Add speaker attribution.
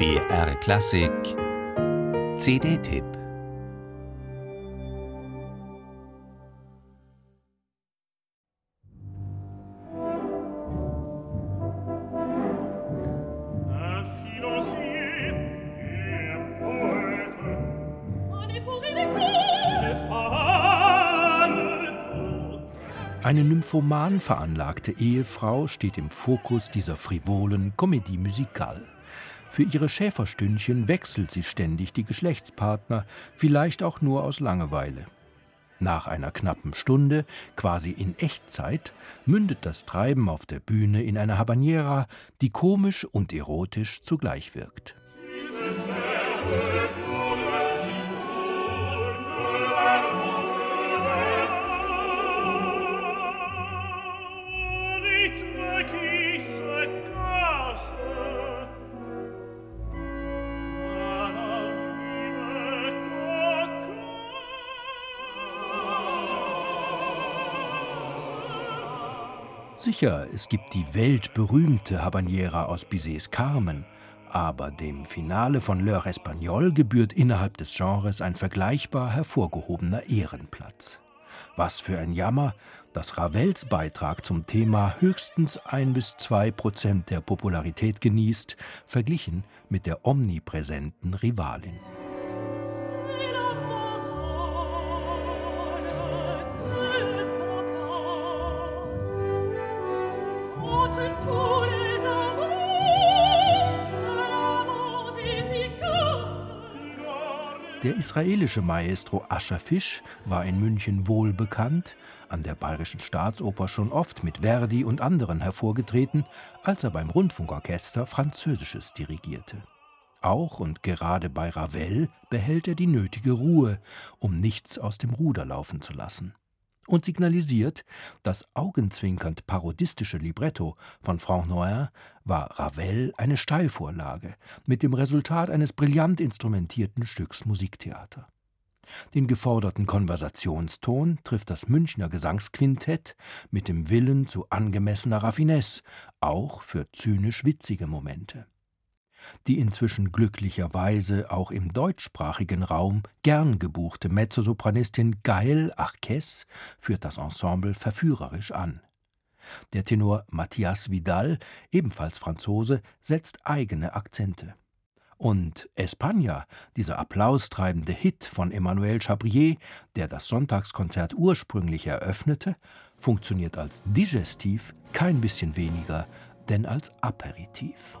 Speaker 1: BR Klassik CD-Tipp
Speaker 2: Eine nymphoman veranlagte Ehefrau steht im Fokus dieser frivolen Comédie musicale. Für ihre Schäferstündchen wechselt sie ständig die Geschlechtspartner, vielleicht auch nur aus Langeweile. Nach einer knappen Stunde, quasi in Echtzeit, mündet das Treiben auf der Bühne in eine Habanera, die komisch und erotisch zugleich wirkt. Sicher, es gibt die weltberühmte Habanera aus Bizets Carmen, aber dem Finale von L'Heure Espagnole gebührt innerhalb des Genres ein vergleichbar hervorgehobener Ehrenplatz. Was für ein Jammer, dass Ravels Beitrag zum Thema höchstens ein bis zwei Prozent der Popularität genießt, verglichen mit der omnipräsenten Rivalin. Der israelische Maestro Ascher Fisch war in München wohl bekannt, an der Bayerischen Staatsoper schon oft mit Verdi und anderen hervorgetreten, als er beim Rundfunkorchester Französisches dirigierte. Auch und gerade bei Ravel behält er die nötige Ruhe, um nichts aus dem Ruder laufen zu lassen und signalisiert, das augenzwinkernd parodistische Libretto von Franck Noin war Ravel eine Steilvorlage mit dem Resultat eines brillant instrumentierten Stücks Musiktheater. Den geforderten Konversationston trifft das Münchner Gesangsquintett mit dem Willen zu angemessener Raffinesse, auch für zynisch witzige Momente die inzwischen glücklicherweise auch im deutschsprachigen Raum gern gebuchte Mezzosopranistin Gaëlle Arquez führt das Ensemble verführerisch an. Der Tenor Matthias Vidal, ebenfalls Franzose, setzt eigene Akzente. Und España, dieser applaustreibende Hit von Emmanuel Chabrier, der das Sonntagskonzert ursprünglich eröffnete, funktioniert als Digestiv kein bisschen weniger denn als Aperitif.